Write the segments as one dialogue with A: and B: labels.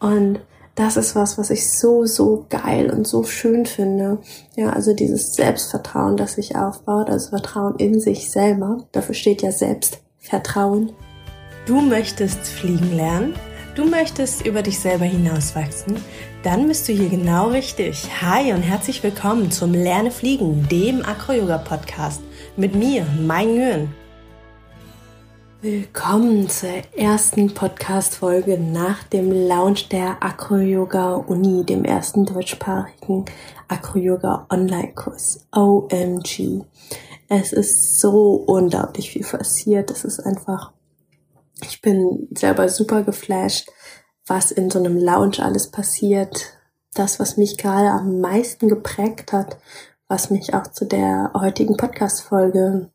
A: Und das ist was, was ich so, so geil und so schön finde. Ja, also dieses Selbstvertrauen, das sich aufbaut, also Vertrauen in sich selber. Dafür steht ja Selbstvertrauen.
B: Du möchtest fliegen lernen? Du möchtest über dich selber hinauswachsen? Dann bist du hier genau richtig. Hi und herzlich willkommen zum Lerne Fliegen, dem Acro-Yoga-Podcast. Mit mir, Mai Nguyen.
A: Willkommen zur ersten Podcast-Folge nach dem Launch der Acro-Yoga-Uni, dem ersten deutschsprachigen Acro-Yoga-Online-Kurs. OMG. Es ist so unglaublich viel passiert. Es ist einfach, ich bin selber super geflasht, was in so einem Launch alles passiert. Das, was mich gerade am meisten geprägt hat, was mich auch zu der heutigen Podcast-Folge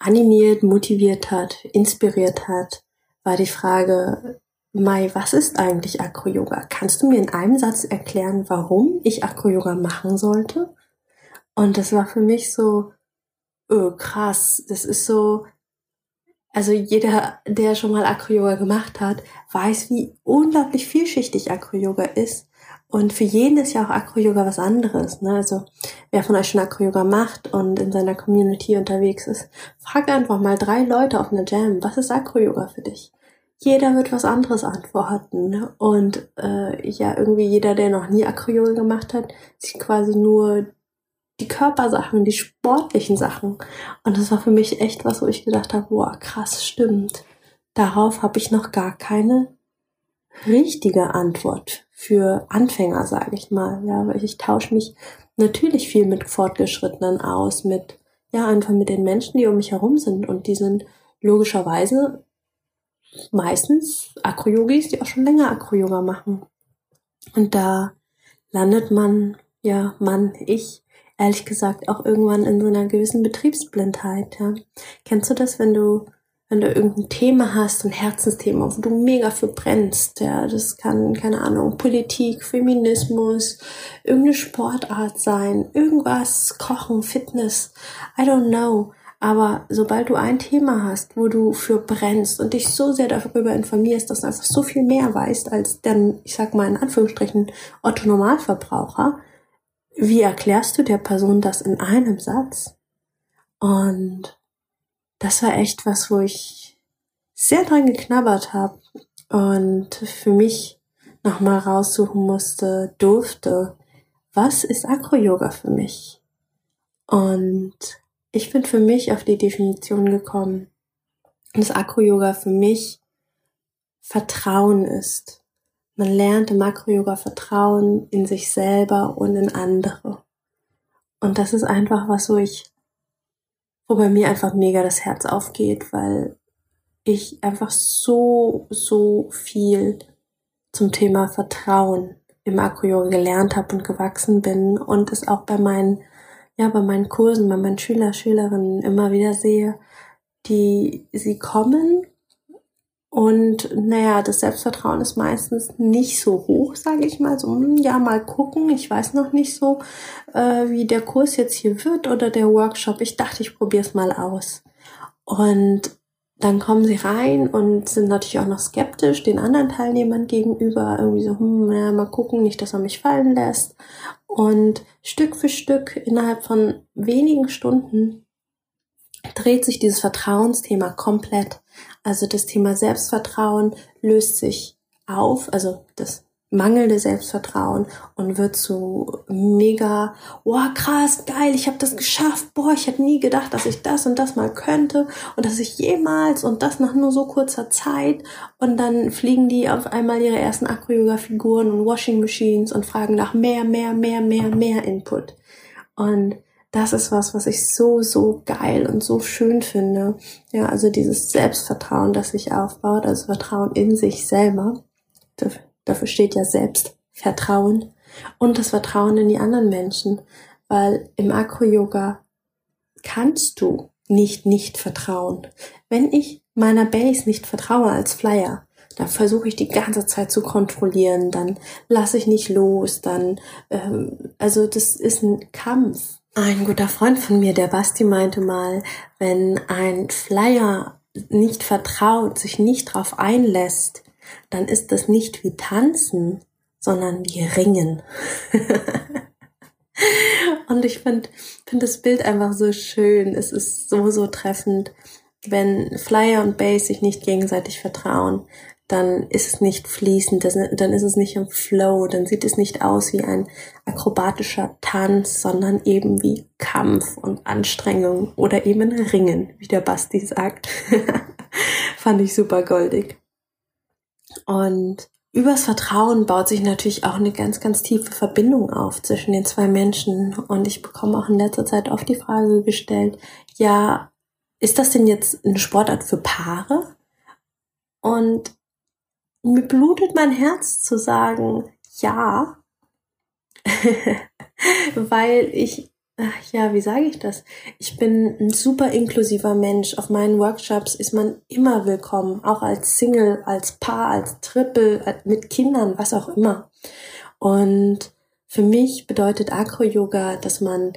A: animiert, motiviert hat, inspiriert hat, war die Frage, Mai, was ist eigentlich Acro-Yoga? Kannst du mir in einem Satz erklären, warum ich Acro-Yoga machen sollte? Und das war für mich so, oh, krass, das ist so, also jeder, der schon mal Acro-Yoga gemacht hat, weiß, wie unglaublich vielschichtig Acro-Yoga ist. Und für jeden ist ja auch Acro-Yoga was anderes. Ne? Also wer von euch schon Acro-Yoga macht und in seiner Community unterwegs ist, fragt einfach mal drei Leute auf einer Jam, was ist Acro-Yoga für dich? Jeder wird was anderes antworten. Ne? Und äh, ja, irgendwie jeder, der noch nie Acro-Yoga gemacht hat, sieht quasi nur die Körpersachen, die sportlichen Sachen. Und das war für mich echt was, wo ich gedacht habe, boah, krass, stimmt. Darauf habe ich noch gar keine richtige Antwort für Anfänger, sage ich mal. Ja, weil ich tausche mich natürlich viel mit Fortgeschrittenen aus, mit ja einfach mit den Menschen, die um mich herum sind und die sind logischerweise meistens Acro-Yogis, die auch schon länger Acro-Yoga machen. Und da landet man, ja, man, ich, ehrlich gesagt, auch irgendwann in so einer gewissen Betriebsblindheit, ja. Kennst du das, wenn du wenn du irgendein Thema hast, ein Herzensthema, wo du mega für brennst, ja, das kann, keine Ahnung, Politik, Feminismus, irgendeine Sportart sein, irgendwas, Kochen, Fitness, I don't know. Aber sobald du ein Thema hast, wo du für brennst und dich so sehr darüber informierst, dass du einfach so viel mehr weißt als dann, ich sag mal in Anführungsstrichen, Otto Normalverbraucher, wie erklärst du der Person das in einem Satz? Und das war echt was, wo ich sehr dran geknabbert habe und für mich nochmal raussuchen musste, durfte, was ist Acro-Yoga für mich? Und ich bin für mich auf die Definition gekommen, dass Acro-Yoga für mich Vertrauen ist. Man lernt im Acro-Yoga Vertrauen in sich selber und in andere. Und das ist einfach was, wo ich wo bei mir einfach mega das Herz aufgeht, weil ich einfach so, so viel zum Thema Vertrauen im Akro-Yoga gelernt habe und gewachsen bin und es auch bei meinen, ja, bei meinen Kursen, bei meinen Schüler, Schülerinnen immer wieder sehe, die, sie kommen und naja, das Selbstvertrauen ist meistens nicht so hoch, sage ich mal. So, hm, ja, mal gucken. Ich weiß noch nicht so, äh, wie der Kurs jetzt hier wird oder der Workshop. Ich dachte, ich probiere es mal aus. Und dann kommen sie rein und sind natürlich auch noch skeptisch den anderen Teilnehmern gegenüber. Irgendwie so, hm, ja, mal gucken, nicht, dass er mich fallen lässt. Und Stück für Stück innerhalb von wenigen Stunden dreht sich dieses Vertrauensthema komplett. Also das Thema Selbstvertrauen löst sich auf, also das mangelnde Selbstvertrauen und wird zu mega, wow, krass, geil, ich habe das geschafft, boah, ich hätte nie gedacht, dass ich das und das mal könnte und dass ich jemals und das nach nur so kurzer Zeit und dann fliegen die auf einmal ihre ersten Acro-Yoga-Figuren und Washing Machines und fragen nach mehr, mehr, mehr, mehr, mehr Input. Und das ist was, was ich so, so geil und so schön finde. Ja, also dieses Selbstvertrauen, das sich aufbaut, also Vertrauen in sich selber. Dafür steht ja Selbstvertrauen und das Vertrauen in die anderen Menschen, weil im Akro-Yoga kannst du nicht nicht vertrauen. Wenn ich meiner Base nicht vertraue als Flyer, dann versuche ich die ganze Zeit zu kontrollieren, dann lasse ich nicht los, dann, ähm, also das ist ein Kampf. Ein guter Freund von mir, der Basti, meinte mal, wenn ein Flyer nicht vertraut, sich nicht drauf einlässt, dann ist das nicht wie Tanzen, sondern wie Ringen. Und ich finde find das Bild einfach so schön. Es ist so, so treffend. Wenn Flyer und Bass sich nicht gegenseitig vertrauen, dann ist es nicht fließend, dann ist es nicht im Flow, dann sieht es nicht aus wie ein akrobatischer Tanz, sondern eben wie Kampf und Anstrengung oder eben Ringen, wie der Basti sagt. Fand ich super goldig. Und übers Vertrauen baut sich natürlich auch eine ganz, ganz tiefe Verbindung auf zwischen den zwei Menschen. Und ich bekomme auch in letzter Zeit oft die Frage gestellt, ja, ist das denn jetzt eine Sportart für Paare? Und mir blutet mein Herz zu sagen, ja, weil ich, ach ja, wie sage ich das? Ich bin ein super inklusiver Mensch. Auf meinen Workshops ist man immer willkommen, auch als Single, als Paar, als Triple, mit Kindern, was auch immer. Und für mich bedeutet Acro-Yoga, dass man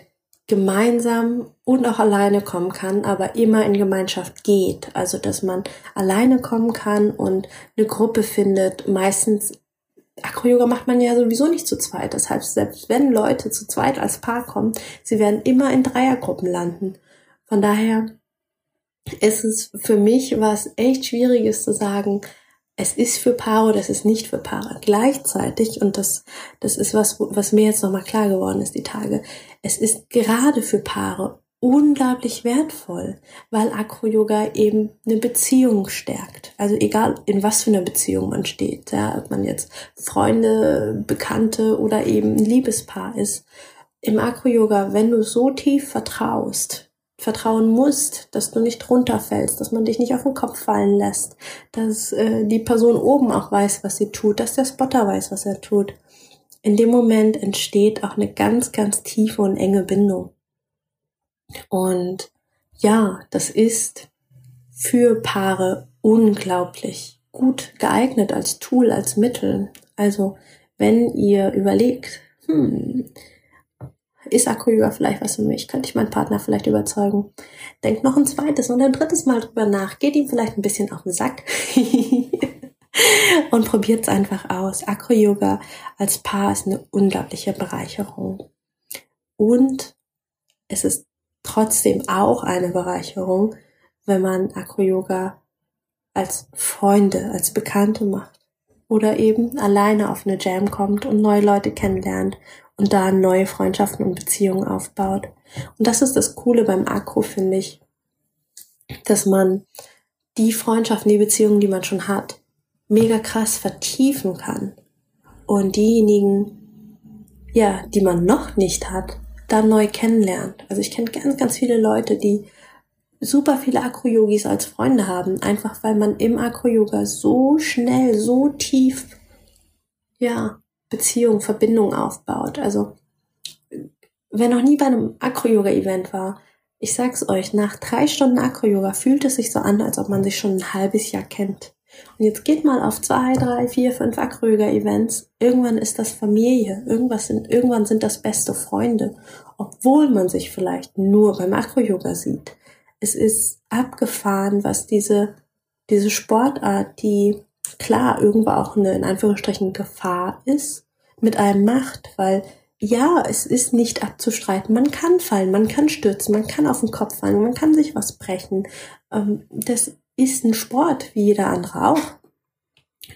A: gemeinsam und auch alleine kommen kann, aber immer in Gemeinschaft geht. Also, dass man alleine kommen kann und eine Gruppe findet. Meistens, Acro-Yoga macht man ja sowieso nicht zu zweit. Das heißt, selbst wenn Leute zu zweit als Paar kommen, sie werden immer in Dreiergruppen landen. Von daher ist es für mich was echt Schwieriges zu sagen, es ist für Paare oder es ist nicht für Paare. Gleichzeitig, und das, das ist was, was mir jetzt nochmal klar geworden ist, die Tage, es ist gerade für Paare unglaublich wertvoll, weil Acro-Yoga eben eine Beziehung stärkt. Also egal in was für einer Beziehung man steht, ja, ob man jetzt Freunde, Bekannte oder eben ein Liebespaar ist. Im Acro-Yoga, wenn du so tief vertraust, vertrauen musst, dass du nicht runterfällst, dass man dich nicht auf den Kopf fallen lässt, dass äh, die Person oben auch weiß, was sie tut, dass der Spotter weiß, was er tut. In dem Moment entsteht auch eine ganz, ganz tiefe und enge Bindung. Und ja, das ist für Paare unglaublich gut geeignet als Tool, als Mittel. Also wenn ihr überlegt, hm, ist Akku-Yoga vielleicht was für mich? Könnte ich meinen Partner vielleicht überzeugen? Denkt noch ein zweites und ein drittes Mal drüber nach. Geht ihm vielleicht ein bisschen auf den Sack. und probiert es einfach aus. Akro-Yoga als Paar ist eine unglaubliche Bereicherung. Und es ist trotzdem auch eine Bereicherung, wenn man Akro-Yoga als Freunde, als Bekannte macht. Oder eben alleine auf eine Jam kommt und neue Leute kennenlernt und da neue Freundschaften und Beziehungen aufbaut. Und das ist das Coole beim Akro, finde ich, dass man die Freundschaften, die Beziehungen, die man schon hat, mega krass vertiefen kann. Und diejenigen, ja, die man noch nicht hat, dann neu kennenlernt. Also ich kenne ganz, ganz viele Leute, die super viele Akro-Yogis als Freunde haben, einfach weil man im Akro-Yoga so schnell, so tief, ja, Beziehung, Verbindung aufbaut. Also, wer noch nie bei einem Acro-Yoga-Event war, ich sag's euch, nach drei Stunden Acro-Yoga fühlt es sich so an, als ob man sich schon ein halbes Jahr kennt. Und jetzt geht mal auf zwei, drei, vier, fünf Acro-Yoga-Events. Irgendwann ist das Familie. Irgendwas sind, irgendwann sind das beste Freunde. Obwohl man sich vielleicht nur beim Acro-Yoga sieht. Es ist abgefahren, was diese, diese Sportart, die klar irgendwo auch eine in Anführungsstrichen Gefahr ist, mit einem macht, weil ja, es ist nicht abzustreiten. Man kann fallen, man kann stürzen, man kann auf den Kopf fallen, man kann sich was brechen. Ähm, das ist ein Sport, wie jeder andere auch.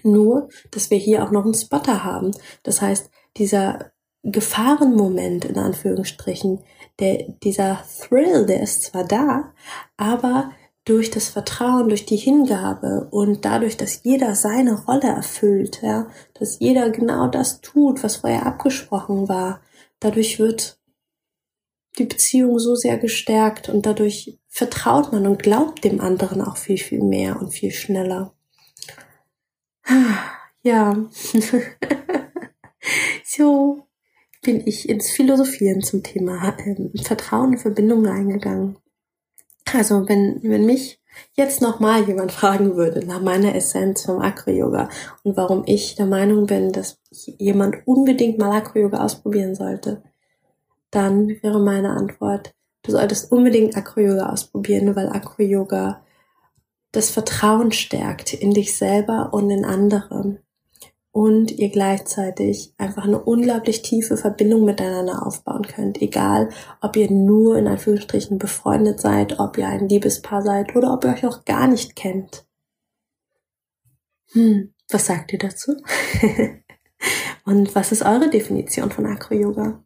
A: Nur, dass wir hier auch noch einen Spotter haben. Das heißt, dieser Gefahrenmoment in Anführungsstrichen, der, dieser Thrill, der ist zwar da, aber durch das Vertrauen, durch die Hingabe und dadurch, dass jeder seine Rolle erfüllt, ja, dass jeder genau das tut, was vorher abgesprochen war, dadurch wird die Beziehung so sehr gestärkt und dadurch vertraut man und glaubt dem anderen auch viel, viel mehr und viel schneller. Ja, so bin ich ins Philosophieren zum Thema ähm, Vertrauen und Verbindung eingegangen. Also wenn, wenn mich jetzt nochmal jemand fragen würde nach meiner Essenz vom Acro-Yoga und warum ich der Meinung bin, dass jemand unbedingt mal Acro-Yoga ausprobieren sollte, dann wäre meine Antwort, du solltest unbedingt Acro-Yoga ausprobieren, weil Acro-Yoga das Vertrauen stärkt in dich selber und in andere und ihr gleichzeitig einfach eine unglaublich tiefe Verbindung miteinander aufbauen könnt. Egal, ob ihr nur in Anführungsstrichen befreundet seid, ob ihr ein Liebespaar seid oder ob ihr euch auch gar nicht kennt. Hm, was sagt ihr dazu? und was ist eure Definition von Acro-Yoga?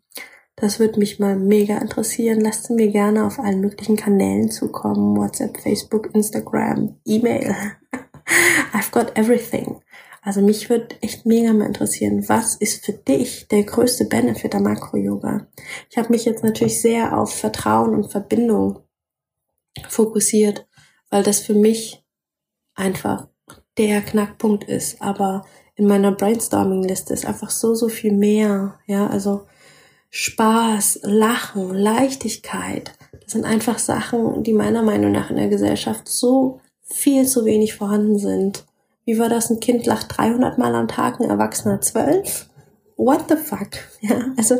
A: Das würde mich mal mega interessieren. Lasst mir gerne auf allen möglichen Kanälen zukommen. WhatsApp, Facebook, Instagram, E-Mail. I've got everything. Also mich würde echt mega mal interessieren, was ist für dich der größte Benefit der Makro-Yoga? Ich habe mich jetzt natürlich sehr auf Vertrauen und Verbindung fokussiert, weil das für mich einfach der Knackpunkt ist. Aber in meiner Brainstorming-Liste ist einfach so, so viel mehr. Ja, also Spaß, Lachen, Leichtigkeit. Das sind einfach Sachen, die meiner Meinung nach in der Gesellschaft so viel zu wenig vorhanden sind wie war das? Ein Kind lacht 300 Mal am Tag, ein Erwachsener 12? What the fuck? Ja, also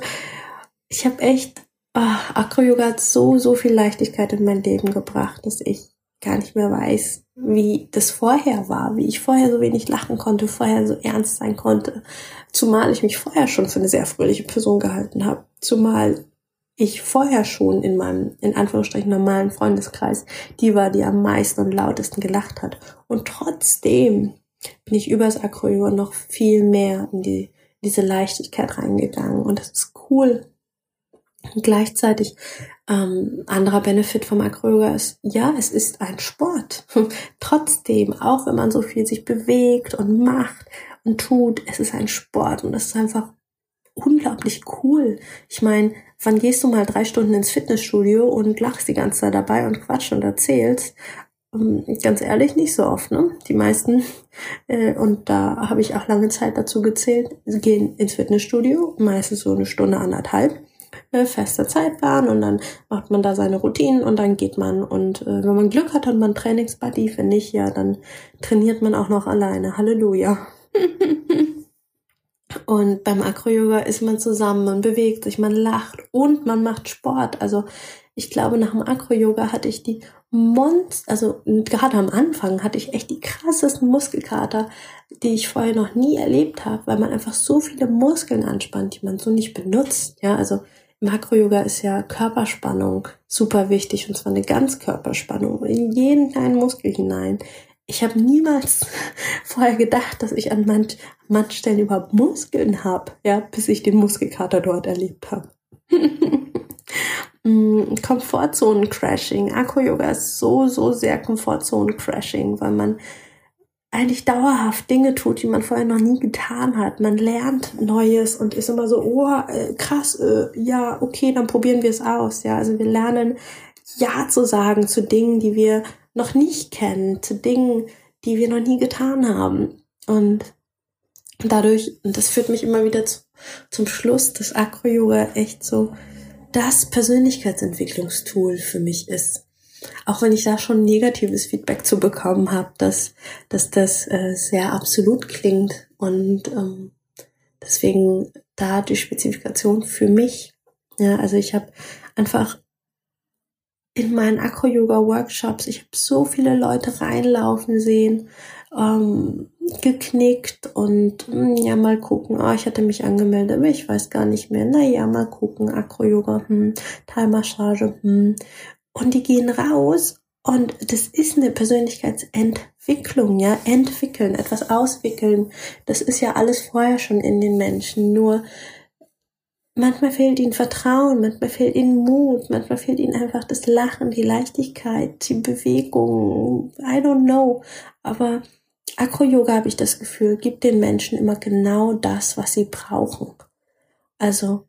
A: ich habe echt, oh, Acro-Yoga hat so, so viel Leichtigkeit in mein Leben gebracht, dass ich gar nicht mehr weiß, wie das vorher war, wie ich vorher so wenig lachen konnte, vorher so ernst sein konnte. Zumal ich mich vorher schon für eine sehr fröhliche Person gehalten habe. Zumal ich vorher schon in meinem, in Anführungsstrichen, normalen Freundeskreis die war, die am meisten und lautesten gelacht hat. Und trotzdem bin ich übers Acroyoga noch viel mehr in die, diese Leichtigkeit reingegangen. Und das ist cool. Und gleichzeitig ähm, anderer Benefit vom Acroyoga ist, ja, es ist ein Sport. Trotzdem, auch wenn man so viel sich bewegt und macht und tut, es ist ein Sport und es ist einfach unglaublich cool. Ich meine, wann gehst du mal drei Stunden ins Fitnessstudio und lachst die ganze Zeit dabei und quatsch und erzählst? Ähm, ganz ehrlich, nicht so oft, ne? Die meisten, äh, und da habe ich auch lange Zeit dazu gezählt, gehen ins Fitnessstudio, meistens so eine Stunde, anderthalb, äh, fester Zeitplan und dann macht man da seine Routinen und dann geht man. Und äh, wenn man Glück hat, hat man Trainingsbuddy, wenn nicht, ja, dann trainiert man auch noch alleine. Halleluja. Und beim Acro-Yoga ist man zusammen, man bewegt sich, man lacht und man macht Sport. Also ich glaube, nach dem Acro-Yoga hatte ich die Monst, also gerade am Anfang hatte ich echt die krassesten Muskelkater, die ich vorher noch nie erlebt habe, weil man einfach so viele Muskeln anspannt, die man so nicht benutzt. Ja, also im Acro-Yoga ist ja Körperspannung super wichtig und zwar eine Ganzkörperspannung in jeden kleinen Muskel hinein ich habe niemals vorher gedacht, dass ich an manch, manchen Stellen überhaupt Muskeln habe, ja, bis ich den Muskelkater dort erlebt habe. Mm, Komfortzonen-Crashing. Akku-Yoga ist so, so sehr Komfortzonen-Crashing, weil man eigentlich dauerhaft Dinge tut, die man vorher noch nie getan hat. Man lernt Neues und ist immer so, oh, äh, krass, äh, ja, okay, dann probieren wir es aus. Ja, also wir lernen Ja zu sagen zu Dingen, die wir noch nicht kennen, zu Dingen, die wir noch nie getan haben. Und dadurch, und das führt mich immer wieder zu, zum Schluss, dass Acro-Yoga echt so das Persönlichkeitsentwicklungstool für mich ist. Auch wenn ich da schon negatives Feedback zu bekommen habe, dass, dass das äh, sehr absolut klingt und ähm, deswegen da die Spezifikation für mich. Ja, also ich habe einfach in meinen Acro-Yoga-Workshops, ich habe so viele Leute reinlaufen sehen, ähm, geknickt und mh, hm, ja, mal gucken, oh, ich hatte mich angemeldet, aber ich weiß gar nicht mehr. Naja, mal gucken, Acro-Yoga, hm, Thai-Massage, hm. Und die gehen raus und das ist eine Persönlichkeitsentwicklung, ja, entwickeln, etwas auswickeln. Das ist ja alles vorher schon in den Menschen. Nur manchmal fehlt ihnen Vertrauen, manchmal fehlt ihnen Mut, manchmal fehlt ihnen einfach das Lachen, die Leichtigkeit, die Bewegung. I don't know. Aber Acro-Yoga habe ich das Gefühl, gibt den Menschen immer genau das, was sie brauchen. Also,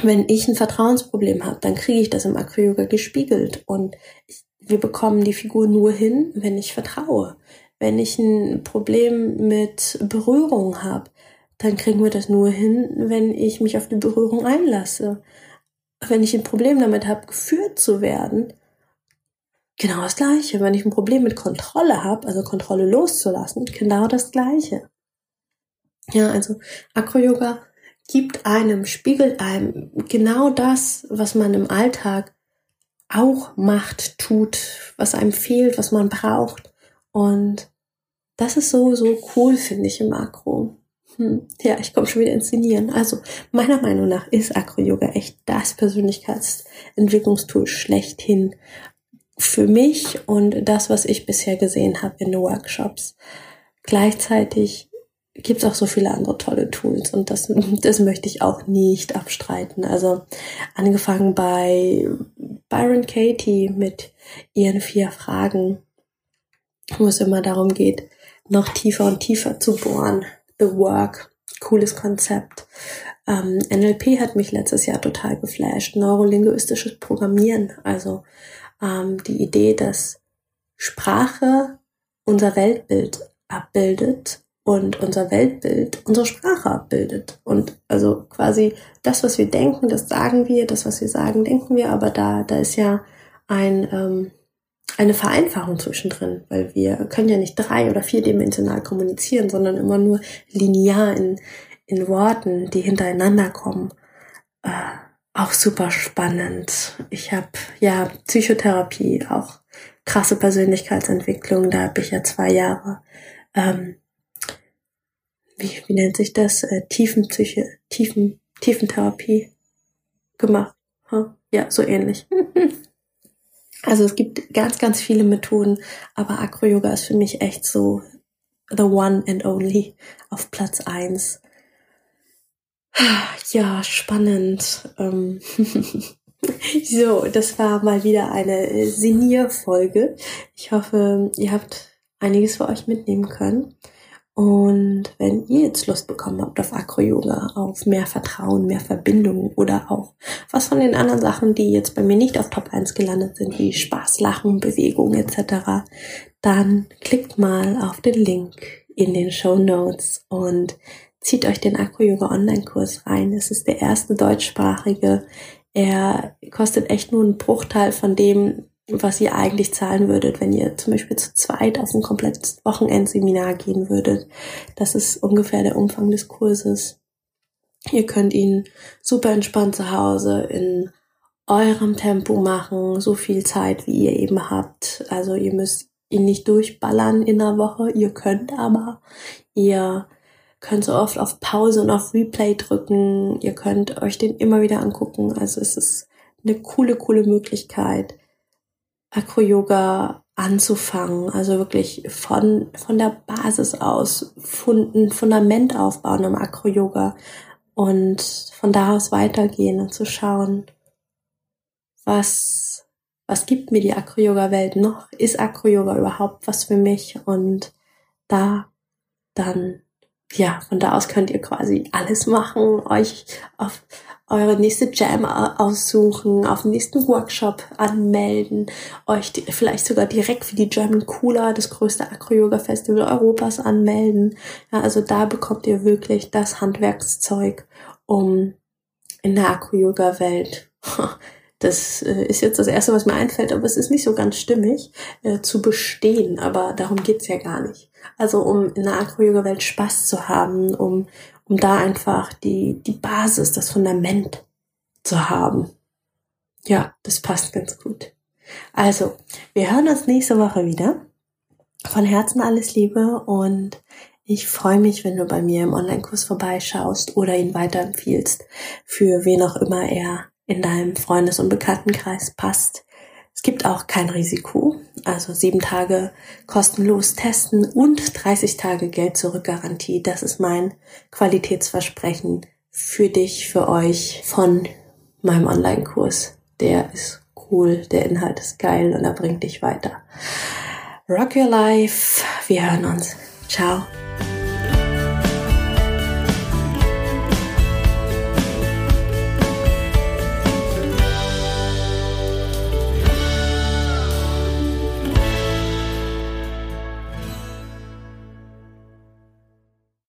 A: wenn ich ein Vertrauensproblem habe, dann kriege ich das im Acro-Yoga gespiegelt und ich, wir bekommen die Figur nur hin, wenn ich vertraue. Wenn ich ein Problem mit Berührung habe, dann kriegen wir das nur hin, wenn ich mich auf die Berührung einlasse. Wenn ich ein Problem damit habe, geführt zu werden, genau das Gleiche. Wenn ich ein Problem mit Kontrolle habe, also Kontrolle loszulassen, genau das Gleiche. Ja, also Acro-Yoga gibt einem, spiegelt einem genau das, was man im Alltag auch macht, tut, was einem fehlt, was man braucht. Und das ist so, so cool, finde ich, im Makro. Hm. Ja, ich komme schon wieder ins Sinnieren. Also, meiner Meinung nach ist Acro-Yoga echt das Persönlichkeitsentwicklungstool schlechthin für mich und das, was ich bisher gesehen habe in den Workshops. Gleichzeitig gibt es auch so viele andere tolle Tools und das, das möchte ich auch nicht abstreiten. Also angefangen bei Byron Katie mit ihren vier Fragen, wo es immer darum geht, noch tiefer und tiefer zu bohren. The Work, cooles Konzept. Ähm, NLP hat mich letztes Jahr total geflasht. Neurolinguistisches Programmieren, also ähm, die Idee, dass Sprache unser Weltbild abbildet und unser Weltbild unsere Sprache abbildet. Und also quasi das, was wir denken, das sagen wir, das, was wir sagen, denken wir, aber da, da ist ja ein, ähm, eine Vereinfachung zwischendrin, weil wir können ja nicht drei- oder vierdimensional kommunizieren, sondern immer nur linear in, in Worten, die hintereinander kommen. Äh, auch super spannend. Ich habe ja Psychotherapie, auch krasse Persönlichkeitsentwicklung. Da habe ich ja zwei Jahre ähm, wie, wie nennt sich das, äh, Tiefenpsyche, Tiefen, Tiefentherapie gemacht. Huh? Ja, so ähnlich. also es gibt ganz, ganz viele Methoden, aber Acro-Yoga ist für mich echt so the one and only auf Platz eins. Ja, spannend. Ähm, so, das war mal wieder eine Sinierfolge. Ich hoffe, ihr habt einiges für euch mitnehmen können. Und wenn ihr jetzt Lust bekommen habt auf Acro-Yoga, auf mehr Vertrauen, mehr Verbindung oder auch was von den anderen Sachen, die jetzt bei mir nicht auf Top 1 gelandet sind, wie Spaß, Lachen, Bewegung etc., dann klickt mal auf den Link in den Show Notes und zieht euch den Acro-Yoga Online-Kurs rein. Es ist der erste deutschsprachige. Er kostet echt nur einen Bruchteil von dem, was ihr eigentlich zahlen würdet, wenn ihr zum Beispiel zu zweit auf ein komplettes Wochenendseminar gehen würdet. Das ist ungefähr der Umfang des Kurses. Ihr könnt ihn super entspannt zu Hause in eurem Tempo machen, so viel Zeit, wie ihr eben habt. Also ihr müsst ihn nicht durchballern in der Woche, ihr könnt aber. Ihr könnt so oft auf Pause und auf Replay drücken. Ihr könnt euch den immer wieder angucken. Also es ist eine coole, coole Möglichkeit, Acro-Yoga anzufangen, also wirklich von, von der Basis aus ein Fundament aufbauen im Acro-Yoga und von da aus weitergehen und zu schauen, was, was gibt mir die Acro-Yoga-Welt noch? Ist Acro-Yoga überhaupt was für mich? Und da dann, ja, von da aus könnt ihr quasi alles machen, euch auf eure nächste Jam aussuchen, auf den nächsten Workshop anmelden, euch vielleicht sogar direkt für die German Cooler, das größte Acro-Yoga-Festival Europas anmelden. Ja, also da bekommt ihr wirklich das Handwerkszeug, um in der Acro-Yoga-Welt das äh, ist jetzt das Erste, was mir einfällt, aber es ist nicht so ganz stimmig, äh, zu bestehen. Aber darum geht's ja gar nicht. Also um in der Acro-Yoga-Welt Spaß zu haben, um um da einfach die, die Basis, das Fundament zu haben. Ja, das passt ganz gut. Also, wir hören uns nächste Woche wieder. Von Herzen alles Liebe und ich freue mich, wenn du bei mir im Online-Kurs vorbeischaust oder ihn weiterempfiehlst, für wen auch immer er in deinem Freundes- und Bekanntenkreis passt. Es gibt auch kein Risiko, also sieben Tage kostenlos testen und 30 Tage Geld zurück Garantie. Das ist mein Qualitätsversprechen für dich, für euch von meinem Online-Kurs. Der ist cool, der Inhalt ist geil und er bringt dich weiter. Rock your life. Wir hören uns. Ciao.